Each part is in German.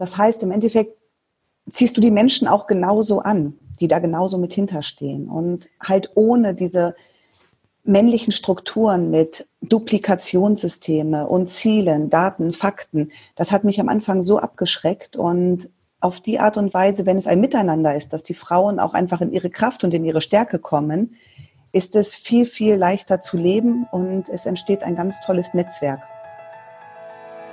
Das heißt, im Endeffekt ziehst du die Menschen auch genauso an, die da genauso mit hinterstehen und halt ohne diese männlichen Strukturen mit Duplikationssysteme und Zielen, Daten, Fakten. Das hat mich am Anfang so abgeschreckt und auf die Art und Weise, wenn es ein Miteinander ist, dass die Frauen auch einfach in ihre Kraft und in ihre Stärke kommen, ist es viel, viel leichter zu leben und es entsteht ein ganz tolles Netzwerk.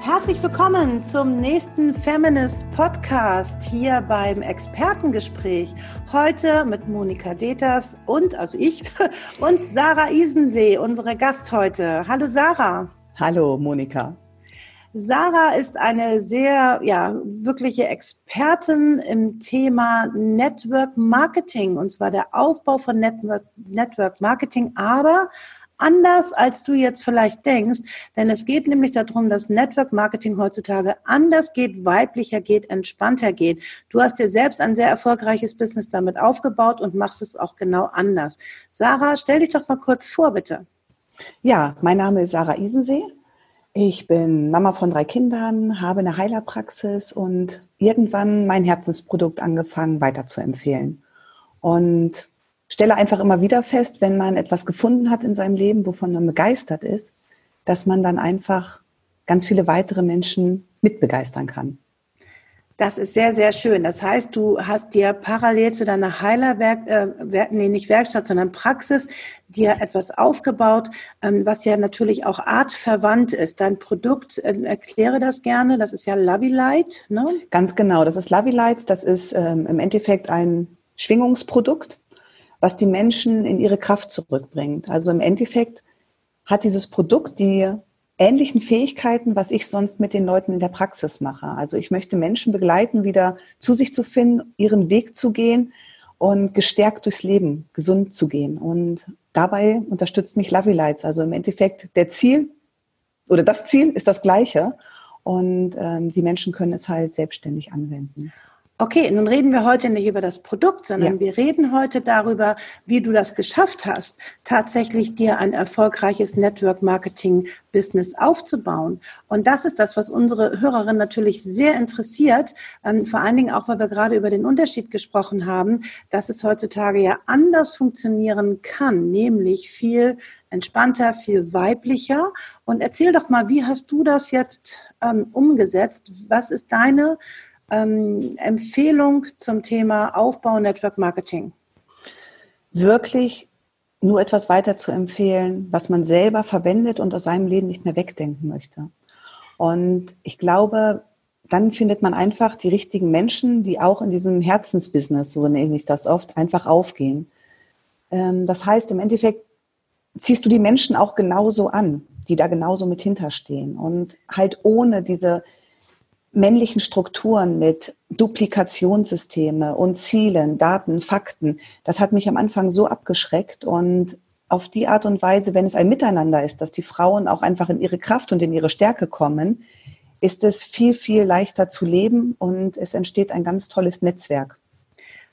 Herzlich willkommen zum nächsten Feminist Podcast hier beim Expertengespräch. Heute mit Monika Deters und, also ich, und Sarah Isensee, unsere Gast heute. Hallo Sarah. Hallo Monika. Sarah ist eine sehr, ja, wirkliche Expertin im Thema Network Marketing und zwar der Aufbau von Network, Network Marketing, aber anders, als du jetzt vielleicht denkst. Denn es geht nämlich darum, dass Network Marketing heutzutage anders geht, weiblicher geht, entspannter geht. Du hast dir selbst ein sehr erfolgreiches Business damit aufgebaut und machst es auch genau anders. Sarah, stell dich doch mal kurz vor, bitte. Ja, mein Name ist Sarah Isensee. Ich bin Mama von drei Kindern, habe eine Heilerpraxis und irgendwann mein Herzensprodukt angefangen weiterzuempfehlen. Und stelle einfach immer wieder fest, wenn man etwas gefunden hat in seinem Leben, wovon man begeistert ist, dass man dann einfach ganz viele weitere Menschen mitbegeistern kann. Das ist sehr, sehr schön. Das heißt, du hast dir parallel zu deiner Heilerwerk, äh, nee, nicht Werkstatt, sondern Praxis, dir etwas aufgebaut, ähm, was ja natürlich auch artverwandt ist. Dein Produkt, äh, erkläre das gerne, das ist ja Lovey Light, ne? Ganz genau, das ist Lovey Light, das ist ähm, im Endeffekt ein Schwingungsprodukt was die Menschen in ihre Kraft zurückbringt. Also im Endeffekt hat dieses Produkt die ähnlichen Fähigkeiten, was ich sonst mit den Leuten in der Praxis mache. Also ich möchte Menschen begleiten, wieder zu sich zu finden, ihren Weg zu gehen und gestärkt durchs Leben, gesund zu gehen. Und dabei unterstützt mich Lovey Lights. Also im Endeffekt der Ziel oder das Ziel ist das gleiche. Und ähm, die Menschen können es halt selbstständig anwenden. Okay, nun reden wir heute nicht über das Produkt, sondern ja. wir reden heute darüber, wie du das geschafft hast, tatsächlich dir ein erfolgreiches Network Marketing Business aufzubauen. Und das ist das, was unsere Hörerin natürlich sehr interessiert, ähm, vor allen Dingen auch, weil wir gerade über den Unterschied gesprochen haben, dass es heutzutage ja anders funktionieren kann, nämlich viel entspannter, viel weiblicher. Und erzähl doch mal, wie hast du das jetzt ähm, umgesetzt? Was ist deine ähm, Empfehlung zum Thema Aufbau Network Marketing? Wirklich nur etwas weiter zu empfehlen, was man selber verwendet und aus seinem Leben nicht mehr wegdenken möchte. Und ich glaube, dann findet man einfach die richtigen Menschen, die auch in diesem Herzensbusiness, so nenne ich das oft, einfach aufgehen. Ähm, das heißt, im Endeffekt ziehst du die Menschen auch genauso an, die da genauso mit hinterstehen und halt ohne diese männlichen Strukturen mit Duplikationssysteme und Zielen, Daten, Fakten, das hat mich am Anfang so abgeschreckt und auf die Art und Weise, wenn es ein Miteinander ist, dass die Frauen auch einfach in ihre Kraft und in ihre Stärke kommen, ist es viel, viel leichter zu leben und es entsteht ein ganz tolles Netzwerk.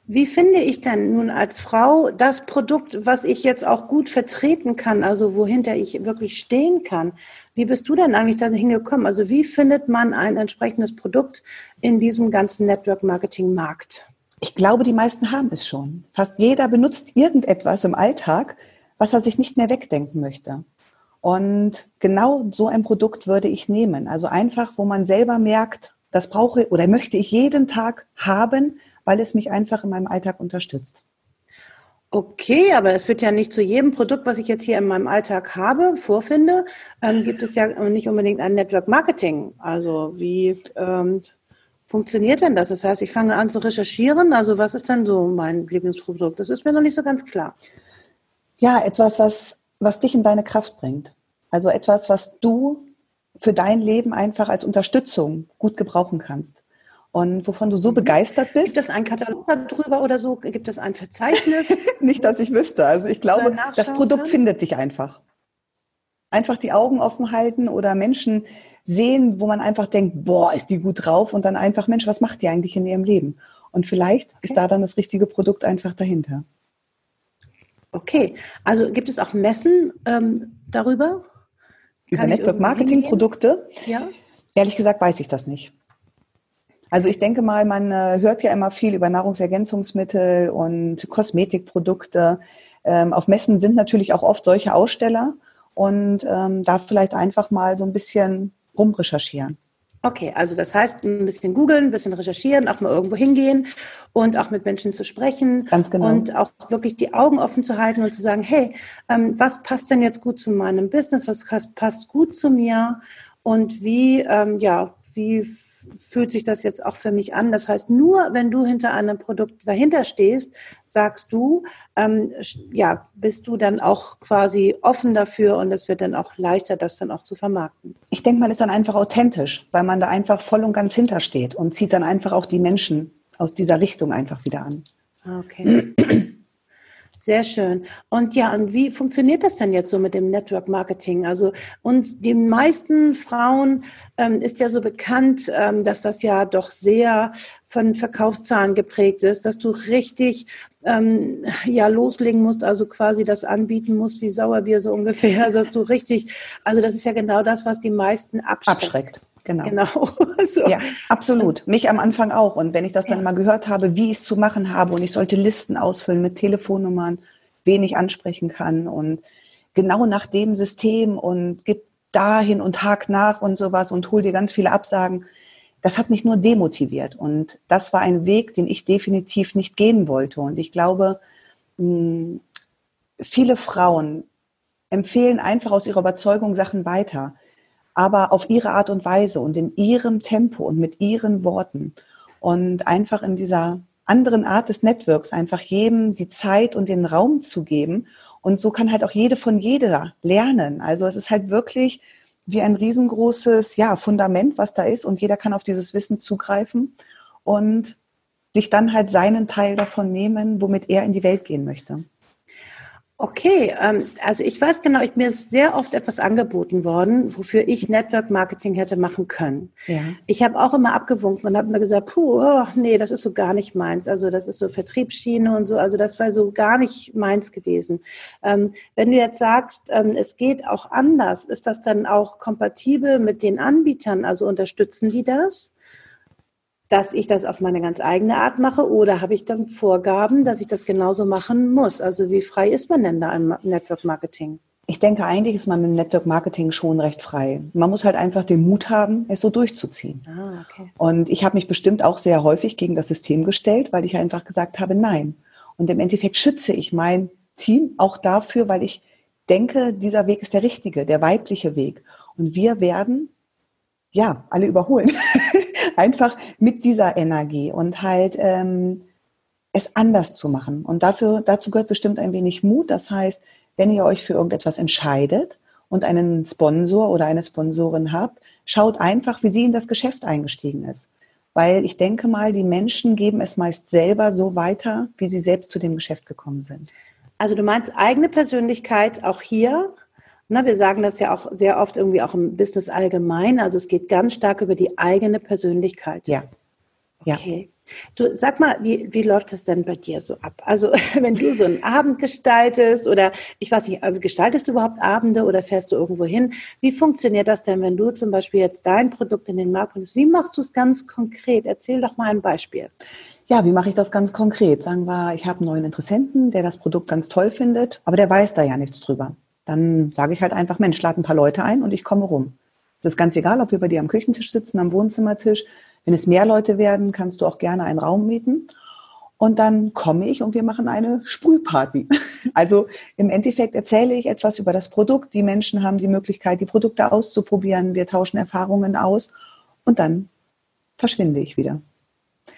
Wie finde ich denn nun als Frau das Produkt, was ich jetzt auch gut vertreten kann, also wohinter ich wirklich stehen kann? Wie bist du denn eigentlich dahin gekommen? Also wie findet man ein entsprechendes Produkt in diesem ganzen Network Marketing Markt? Ich glaube, die meisten haben es schon. Fast jeder benutzt irgendetwas im Alltag, was er sich nicht mehr wegdenken möchte. Und genau so ein Produkt würde ich nehmen. Also einfach, wo man selber merkt, das brauche oder möchte ich jeden Tag haben, weil es mich einfach in meinem Alltag unterstützt. Okay, aber es wird ja nicht zu jedem Produkt, was ich jetzt hier in meinem Alltag habe, vorfinde, ähm, gibt es ja nicht unbedingt ein Network Marketing. Also wie ähm, funktioniert denn das? Das heißt, ich fange an zu recherchieren. Also was ist denn so mein Lieblingsprodukt? Das ist mir noch nicht so ganz klar. Ja, etwas, was, was dich in deine Kraft bringt. Also etwas, was du für dein Leben einfach als Unterstützung gut gebrauchen kannst und wovon du so mhm. begeistert bist. Gibt es einen Katalog darüber oder so? Gibt es ein Verzeichnis? Nicht, dass ich wüsste. Also ich glaube, das Produkt kann? findet dich einfach. einfach die Augen offen halten oder Menschen sehen, wo man einfach denkt, boah, ist die gut drauf und dann einfach, Mensch, was macht die eigentlich in ihrem Leben? Und vielleicht okay. ist da dann das richtige Produkt einfach dahinter. Okay, also gibt es auch Messen ähm, darüber? Über Network Marketing Produkte? Ja. Ehrlich gesagt weiß ich das nicht. Also ich denke mal, man äh, hört ja immer viel über Nahrungsergänzungsmittel und Kosmetikprodukte. Ähm, auf Messen sind natürlich auch oft solche Aussteller und ähm, da vielleicht einfach mal so ein bisschen rumrecherchieren. Okay, also das heißt, ein bisschen googeln, ein bisschen recherchieren, auch mal irgendwo hingehen und auch mit Menschen zu sprechen. Ganz genau. Und auch wirklich die Augen offen zu halten und zu sagen, hey, ähm, was passt denn jetzt gut zu meinem Business? Was passt gut zu mir? Und wie, ähm, ja, wie fühlt sich das jetzt auch für mich an. Das heißt, nur wenn du hinter einem Produkt dahinter stehst, sagst du, ähm, ja, bist du dann auch quasi offen dafür und es wird dann auch leichter, das dann auch zu vermarkten. Ich denke mal, ist dann einfach authentisch, weil man da einfach voll und ganz hintersteht und zieht dann einfach auch die Menschen aus dieser Richtung einfach wieder an. Okay. Sehr schön. Und ja, und wie funktioniert das denn jetzt so mit dem Network Marketing? Also uns, den meisten Frauen ähm, ist ja so bekannt, ähm, dass das ja doch sehr von Verkaufszahlen geprägt ist, dass du richtig ähm, ja loslegen musst, also quasi das anbieten musst wie Sauerbier so ungefähr, also dass du richtig, also das ist ja genau das, was die meisten abschreckt. Abschreckt. Genau. genau. so. Ja, absolut. Mich am Anfang auch. Und wenn ich das dann ja. mal gehört habe, wie ich es zu machen habe und ich sollte Listen ausfüllen mit Telefonnummern, wen ich ansprechen kann und genau nach dem System und gib dahin und Tag nach und sowas und hol dir ganz viele Absagen. Das hat mich nur demotiviert. Und das war ein Weg, den ich definitiv nicht gehen wollte. Und ich glaube, viele Frauen empfehlen einfach aus ihrer Überzeugung Sachen weiter aber auf ihre Art und Weise und in ihrem Tempo und mit ihren Worten und einfach in dieser anderen Art des Networks einfach jedem die Zeit und den Raum zu geben. Und so kann halt auch jede von jeder lernen. Also es ist halt wirklich wie ein riesengroßes ja, Fundament, was da ist und jeder kann auf dieses Wissen zugreifen und sich dann halt seinen Teil davon nehmen, womit er in die Welt gehen möchte. Okay, ähm, also ich weiß genau, ich, mir ist sehr oft etwas angeboten worden, wofür ich Network Marketing hätte machen können. Ja. Ich habe auch immer abgewunken und habe mir gesagt, puh, oh, nee, das ist so gar nicht meins. Also das ist so Vertriebsschiene und so, also das war so gar nicht meins gewesen. Ähm, wenn du jetzt sagst, ähm, es geht auch anders, ist das dann auch kompatibel mit den Anbietern? Also unterstützen die das? Dass ich das auf meine ganz eigene Art mache oder habe ich dann Vorgaben, dass ich das genauso machen muss? Also wie frei ist man denn da im Network Marketing? Ich denke, eigentlich ist man im Network Marketing schon recht frei. Man muss halt einfach den Mut haben, es so durchzuziehen. Ah, okay. Und ich habe mich bestimmt auch sehr häufig gegen das System gestellt, weil ich einfach gesagt habe, nein. Und im Endeffekt schütze ich mein Team auch dafür, weil ich denke, dieser Weg ist der richtige, der weibliche Weg. Und wir werden ja alle überholen. einfach mit dieser Energie und halt ähm, es anders zu machen. Und dafür, dazu gehört bestimmt ein wenig Mut. Das heißt, wenn ihr euch für irgendetwas entscheidet und einen Sponsor oder eine Sponsorin habt, schaut einfach, wie sie in das Geschäft eingestiegen ist. Weil ich denke mal, die Menschen geben es meist selber so weiter, wie sie selbst zu dem Geschäft gekommen sind. Also du meinst eigene Persönlichkeit auch hier na, wir sagen das ja auch sehr oft irgendwie auch im Business allgemein. Also es geht ganz stark über die eigene Persönlichkeit. Ja. Okay. Du sag mal, wie, wie läuft das denn bei dir so ab? Also wenn du so einen Abend gestaltest oder ich weiß nicht, also gestaltest du überhaupt Abende oder fährst du irgendwo hin? Wie funktioniert das denn, wenn du zum Beispiel jetzt dein Produkt in den Markt bringst? Wie machst du es ganz konkret? Erzähl doch mal ein Beispiel. Ja, wie mache ich das ganz konkret? Sagen wir, ich habe einen neuen Interessenten, der das Produkt ganz toll findet, aber der weiß da ja nichts drüber dann sage ich halt einfach, Mensch, lad ein paar Leute ein und ich komme rum. Das ist ganz egal, ob wir bei dir am Küchentisch sitzen, am Wohnzimmertisch. Wenn es mehr Leute werden, kannst du auch gerne einen Raum mieten. Und dann komme ich und wir machen eine Sprühparty. Also im Endeffekt erzähle ich etwas über das Produkt. Die Menschen haben die Möglichkeit, die Produkte auszuprobieren. Wir tauschen Erfahrungen aus und dann verschwinde ich wieder.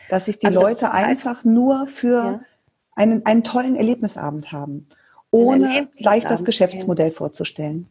Dass sich die also Leute einfach nur für ja. einen, einen tollen Erlebnisabend haben ohne gleich das Geschäftsmodell vorzustellen.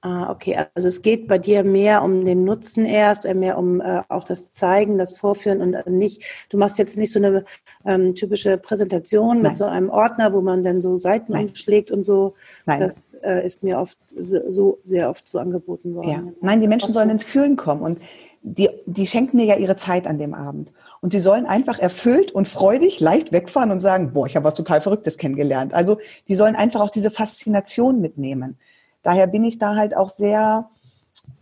Ah, okay. Also es geht bei dir mehr um den Nutzen erst, äh, mehr um äh, auch das Zeigen, das Vorführen und nicht, du machst jetzt nicht so eine ähm, typische Präsentation Nein. mit so einem Ordner, wo man dann so Seiten Nein. umschlägt und so. Nein. Das äh, ist mir oft so, so, sehr oft so angeboten worden. Ja. Nein, die Menschen sollen ins Fühlen kommen und die, die schenken mir ja ihre Zeit an dem Abend. Und sie sollen einfach erfüllt und freudig leicht wegfahren und sagen, boah, ich habe was total Verrücktes kennengelernt. Also die sollen einfach auch diese Faszination mitnehmen. Daher bin ich da halt auch sehr,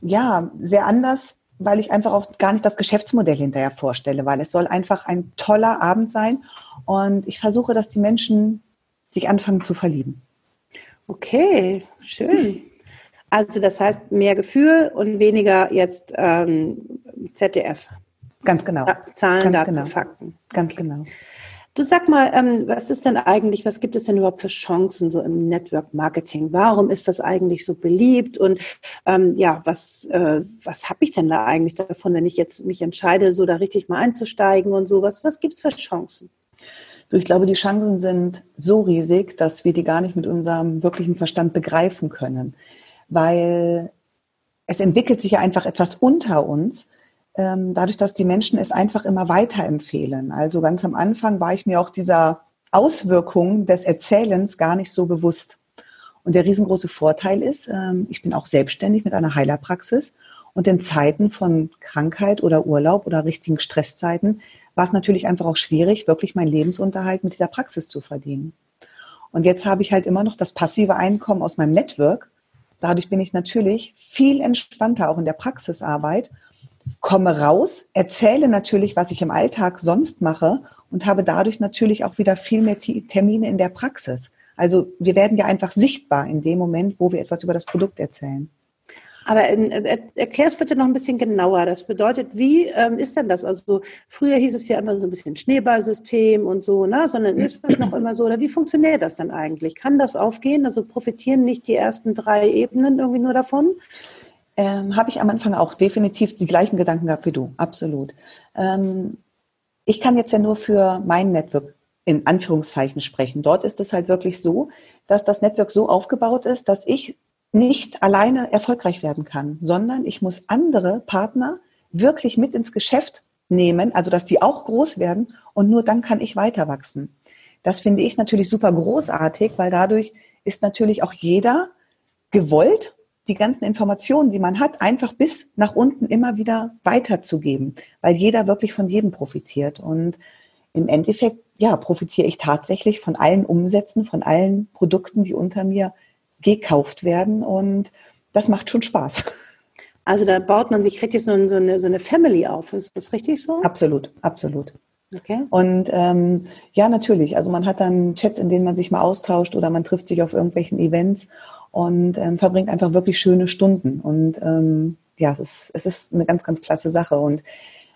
ja, sehr anders, weil ich einfach auch gar nicht das Geschäftsmodell hinterher vorstelle, weil es soll einfach ein toller Abend sein und ich versuche, dass die Menschen sich anfangen zu verlieben. Okay, schön. Also das heißt mehr Gefühl und weniger jetzt ähm, ZDF. Ganz genau. Zahlen, Ganz Daten, genau. Fakten. Ganz okay. genau. Du sag mal, ähm, was ist denn eigentlich, was gibt es denn überhaupt für Chancen so im Network Marketing? Warum ist das eigentlich so beliebt? Und ähm, ja, was, äh, was habe ich denn da eigentlich davon, wenn ich jetzt mich entscheide, so da richtig mal einzusteigen und sowas? Was gibt es für Chancen? Ich glaube, die Chancen sind so riesig, dass wir die gar nicht mit unserem wirklichen Verstand begreifen können. Weil es entwickelt sich ja einfach etwas unter uns, ähm, dadurch, dass die Menschen es einfach immer weiterempfehlen. Also ganz am Anfang war ich mir auch dieser Auswirkungen des Erzählens gar nicht so bewusst. Und der riesengroße Vorteil ist, ähm, ich bin auch selbstständig mit einer Heilerpraxis und in Zeiten von Krankheit oder Urlaub oder richtigen Stresszeiten war es natürlich einfach auch schwierig, wirklich meinen Lebensunterhalt mit dieser Praxis zu verdienen. Und jetzt habe ich halt immer noch das passive Einkommen aus meinem Network. Dadurch bin ich natürlich viel entspannter auch in der Praxisarbeit komme raus, erzähle natürlich, was ich im Alltag sonst mache und habe dadurch natürlich auch wieder viel mehr Termine in der Praxis. Also wir werden ja einfach sichtbar in dem Moment, wo wir etwas über das Produkt erzählen. Aber äh, erklär es bitte noch ein bisschen genauer. Das bedeutet, wie ähm, ist denn das? Also früher hieß es ja immer so ein bisschen Schneeballsystem und so, ne? Sondern ist das noch immer so? Oder wie funktioniert das dann eigentlich? Kann das aufgehen? Also profitieren nicht die ersten drei Ebenen irgendwie nur davon? ähm, habe ich am Anfang auch definitiv die gleichen Gedanken gehabt wie du, absolut. Ähm, ich kann jetzt ja nur für mein Network in Anführungszeichen sprechen. Dort ist es halt wirklich so, dass das Network so aufgebaut ist, dass ich nicht alleine erfolgreich werden kann, sondern ich muss andere Partner wirklich mit ins Geschäft nehmen, also dass die auch groß werden und nur dann kann ich weiter wachsen. Das finde ich natürlich super großartig, weil dadurch ist natürlich auch jeder gewollt die ganzen Informationen, die man hat, einfach bis nach unten immer wieder weiterzugeben, weil jeder wirklich von jedem profitiert. Und im Endeffekt, ja, profitiere ich tatsächlich von allen Umsätzen, von allen Produkten, die unter mir gekauft werden. Und das macht schon Spaß. Also da baut man sich richtig so eine, so eine Family auf. Ist das richtig so? Absolut, absolut. Okay. Und ähm, ja, natürlich. Also man hat dann Chats, in denen man sich mal austauscht oder man trifft sich auf irgendwelchen Events und ähm, verbringt einfach wirklich schöne Stunden. Und ähm, ja, es ist, es ist eine ganz, ganz klasse Sache. Und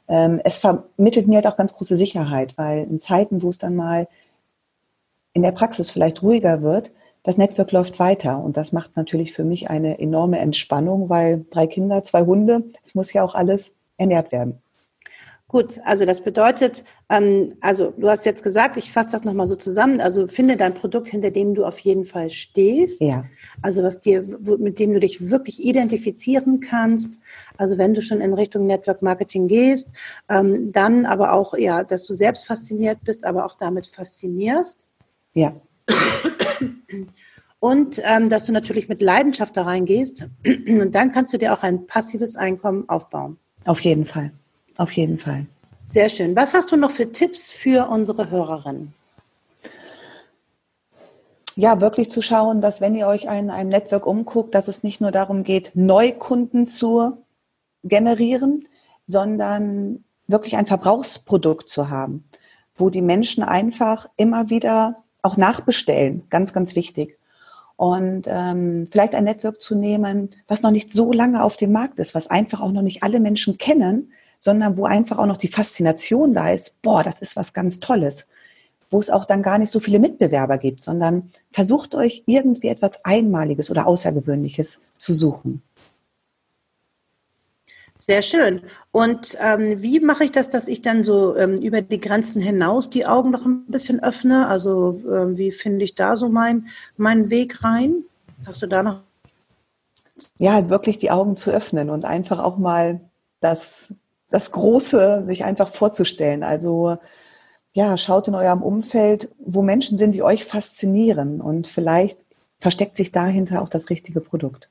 ähm, es vermittelt mir halt auch ganz große Sicherheit, weil in Zeiten, wo es dann mal in der Praxis vielleicht ruhiger wird, das Network läuft weiter. Und das macht natürlich für mich eine enorme Entspannung, weil drei Kinder, zwei Hunde, es muss ja auch alles ernährt werden. Gut, also das bedeutet, ähm, also du hast jetzt gesagt, ich fasse das nochmal so zusammen, also finde dein Produkt, hinter dem du auf jeden Fall stehst, ja. also was dir, mit dem du dich wirklich identifizieren kannst, also wenn du schon in Richtung Network Marketing gehst, ähm, dann aber auch, ja, dass du selbst fasziniert bist, aber auch damit faszinierst. Ja. Und ähm, dass du natürlich mit Leidenschaft da reingehst und dann kannst du dir auch ein passives Einkommen aufbauen. Auf jeden Fall. Auf jeden Fall. Sehr schön. Was hast du noch für Tipps für unsere Hörerinnen? Ja, wirklich zu schauen, dass wenn ihr euch in einem Network umguckt, dass es nicht nur darum geht, Neukunden zu generieren, sondern wirklich ein Verbrauchsprodukt zu haben, wo die Menschen einfach immer wieder auch nachbestellen. Ganz, ganz wichtig. Und ähm, vielleicht ein Network zu nehmen, was noch nicht so lange auf dem Markt ist, was einfach auch noch nicht alle Menschen kennen, sondern wo einfach auch noch die Faszination da ist, boah, das ist was ganz Tolles, wo es auch dann gar nicht so viele Mitbewerber gibt, sondern versucht euch irgendwie etwas Einmaliges oder Außergewöhnliches zu suchen. Sehr schön. Und ähm, wie mache ich das, dass ich dann so ähm, über die Grenzen hinaus die Augen noch ein bisschen öffne? Also ähm, wie finde ich da so mein, meinen Weg rein? Hast du da noch Ja, wirklich die Augen zu öffnen und einfach auch mal das, das Große sich einfach vorzustellen. Also ja, schaut in eurem Umfeld, wo Menschen sind, die euch faszinieren und vielleicht versteckt sich dahinter auch das richtige Produkt.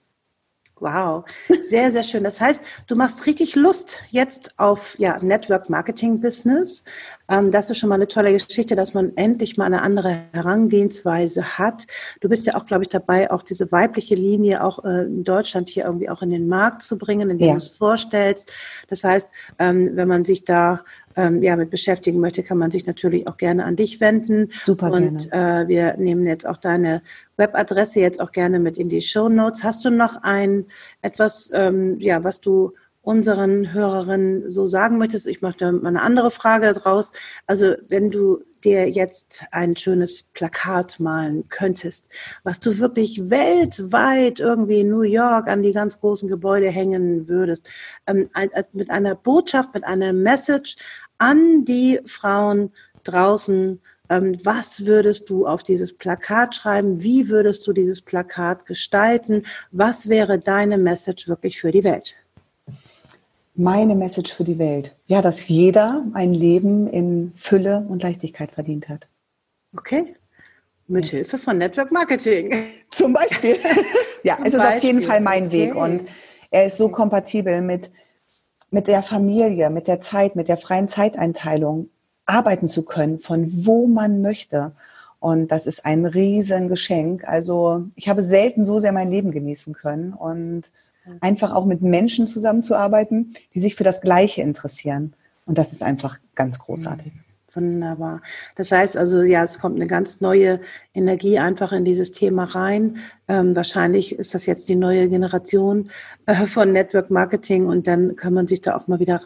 Wow, sehr, sehr schön. Das heißt, du machst richtig Lust jetzt auf ja, Network Marketing Business. Ähm, das ist schon mal eine tolle Geschichte, dass man endlich mal eine andere Herangehensweise hat. Du bist ja auch, glaube ich, dabei, auch diese weibliche Linie auch äh, in Deutschland hier irgendwie auch in den Markt zu bringen, indem ja. du es vorstellst. Das heißt, ähm, wenn man sich da ähm, ja, mit beschäftigen möchte, kann man sich natürlich auch gerne an dich wenden. Super Und gerne. Äh, wir nehmen jetzt auch deine Webadresse jetzt auch gerne mit in die Show Notes. Hast du noch ein etwas, ähm, ja, was du unseren Hörerinnen so sagen möchtest? Ich mache mal eine andere Frage draus. Also wenn du dir jetzt ein schönes Plakat malen könntest, was du wirklich weltweit irgendwie in New York an die ganz großen Gebäude hängen würdest, ähm, mit einer Botschaft, mit einer Message an die Frauen draußen, ähm, was würdest du auf dieses Plakat schreiben? Wie würdest du dieses Plakat gestalten? Was wäre deine Message wirklich für die Welt? Meine Message für die Welt. Ja, dass jeder ein Leben in Fülle und Leichtigkeit verdient hat. Okay. Mit ja. Hilfe von Network Marketing. Zum Beispiel. ja, Zum es ist Beispiel. auf jeden Fall mein Weg okay. und er ist so kompatibel mit, mit der Familie, mit der Zeit, mit der freien Zeiteinteilung arbeiten zu können, von wo man möchte. Und das ist ein Riesengeschenk. Also ich habe selten so sehr mein Leben genießen können und einfach auch mit Menschen zusammenzuarbeiten, die sich für das Gleiche interessieren. Und das ist einfach ganz großartig. Wunderbar. Das heißt also, ja, es kommt eine ganz neue Energie einfach in dieses Thema rein. Ähm, wahrscheinlich ist das jetzt die neue Generation äh, von Network Marketing und dann kann man sich da auch mal wieder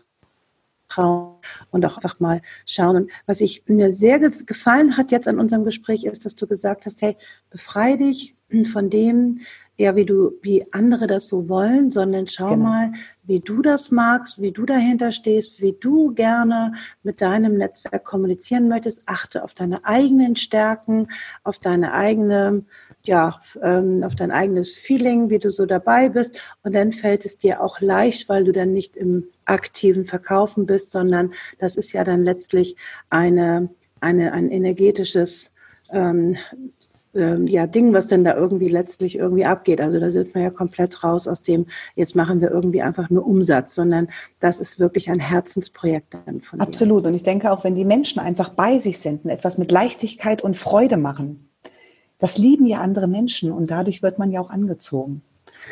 trauen und auch einfach mal schauen. Und was ich mir sehr gefallen hat jetzt an unserem Gespräch ist, dass du gesagt hast, hey, befreie dich von dem, ja, wie du, wie andere das so wollen, sondern schau genau. mal, wie du das magst, wie du dahinter stehst, wie du gerne mit deinem Netzwerk kommunizieren möchtest. Achte auf deine eigenen Stärken, auf deine eigene ja, ähm, auf dein eigenes Feeling, wie du so dabei bist. Und dann fällt es dir auch leicht, weil du dann nicht im aktiven Verkaufen bist, sondern das ist ja dann letztlich eine, eine, ein energetisches ähm, ähm, ja, Ding, was denn da irgendwie letztlich irgendwie abgeht. Also da sind wir ja komplett raus aus dem, jetzt machen wir irgendwie einfach nur Umsatz, sondern das ist wirklich ein Herzensprojekt dann von Absolut. Dir. Und ich denke auch, wenn die Menschen einfach bei sich sind und etwas mit Leichtigkeit und Freude machen, das lieben ja andere Menschen und dadurch wird man ja auch angezogen.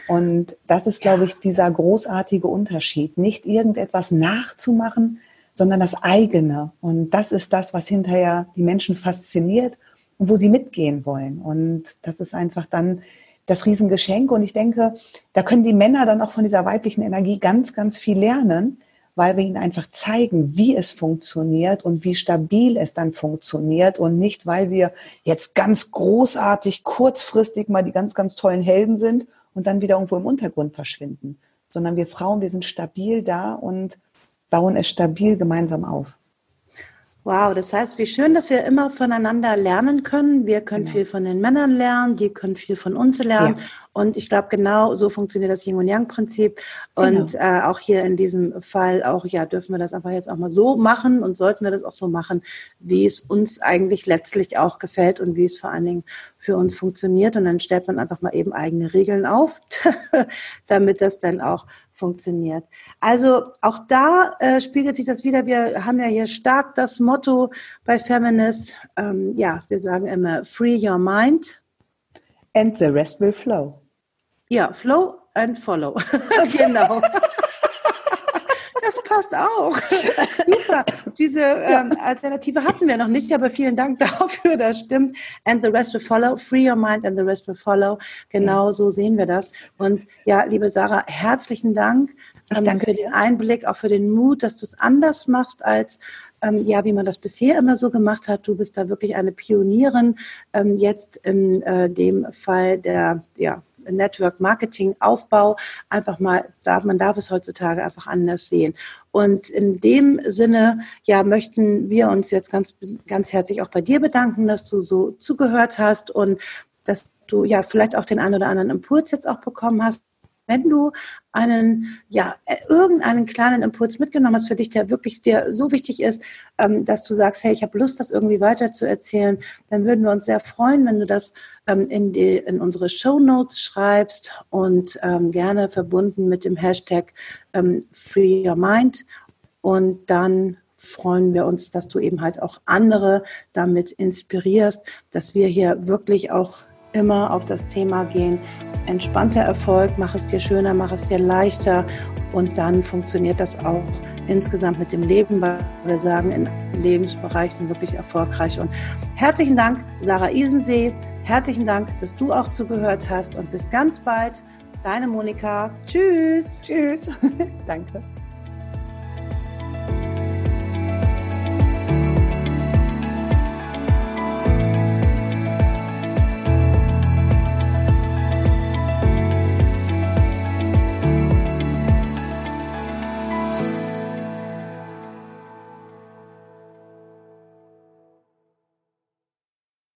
Und das ist, glaube ich, dieser großartige Unterschied. Nicht irgendetwas nachzumachen, sondern das eigene. Und das ist das, was hinterher die Menschen fasziniert und wo sie mitgehen wollen. Und das ist einfach dann das Riesengeschenk. Und ich denke, da können die Männer dann auch von dieser weiblichen Energie ganz, ganz viel lernen, weil wir ihnen einfach zeigen, wie es funktioniert und wie stabil es dann funktioniert und nicht, weil wir jetzt ganz großartig kurzfristig mal die ganz, ganz tollen Helden sind und dann wieder irgendwo im Untergrund verschwinden, sondern wir Frauen, wir sind stabil da und bauen es stabil gemeinsam auf. Wow, das heißt, wie schön, dass wir immer voneinander lernen können. Wir können genau. viel von den Männern lernen, die können viel von uns lernen. Ja. Und ich glaube, genau so funktioniert das Yin und Yang Prinzip. Und genau. äh, auch hier in diesem Fall auch, ja, dürfen wir das einfach jetzt auch mal so machen und sollten wir das auch so machen, wie es uns eigentlich letztlich auch gefällt und wie es vor allen Dingen für uns funktioniert. Und dann stellt man einfach mal eben eigene Regeln auf, damit das dann auch funktioniert. Also auch da äh, spiegelt sich das wieder. Wir haben ja hier stark das Motto bei Feminist, ähm, ja, wir sagen immer, free your mind. And the rest will flow. Ja, flow and follow. genau das passt auch. Super. Diese ähm, Alternative hatten wir noch nicht, aber vielen Dank dafür, das stimmt. And the rest will follow. Free your mind and the rest will follow. Genau ja. so sehen wir das. Und ja, liebe Sarah, herzlichen Dank ähm, danke für den Einblick, auch für den Mut, dass du es anders machst als ähm, ja, wie man das bisher immer so gemacht hat. Du bist da wirklich eine Pionierin. Ähm, jetzt in äh, dem Fall der ja, Network Marketing Aufbau einfach mal, man darf es heutzutage einfach anders sehen. Und in dem Sinne, ja, möchten wir uns jetzt ganz, ganz herzlich auch bei dir bedanken, dass du so zugehört hast und dass du ja vielleicht auch den einen oder anderen Impuls jetzt auch bekommen hast Wenn du einen, ja, äh, irgendeinen kleinen Impuls mitgenommen hast für dich, der wirklich dir so wichtig ist, ähm, dass du sagst, hey, ich habe Lust, das irgendwie weiter zu erzählen, dann würden wir uns sehr freuen, wenn du das ähm, in, die, in unsere Show Notes schreibst und ähm, gerne verbunden mit dem Hashtag ähm, Free Your Mind. Und dann freuen wir uns, dass du eben halt auch andere damit inspirierst, dass wir hier wirklich auch immer auf das Thema gehen. Entspannter Erfolg, mach es dir schöner, mach es dir leichter und dann funktioniert das auch insgesamt mit dem Leben, weil wir sagen, in Lebensbereichen wirklich erfolgreich. Und herzlichen Dank, Sarah Isensee. Herzlichen Dank, dass du auch zugehört hast und bis ganz bald. Deine Monika. Tschüss. Tschüss. Danke.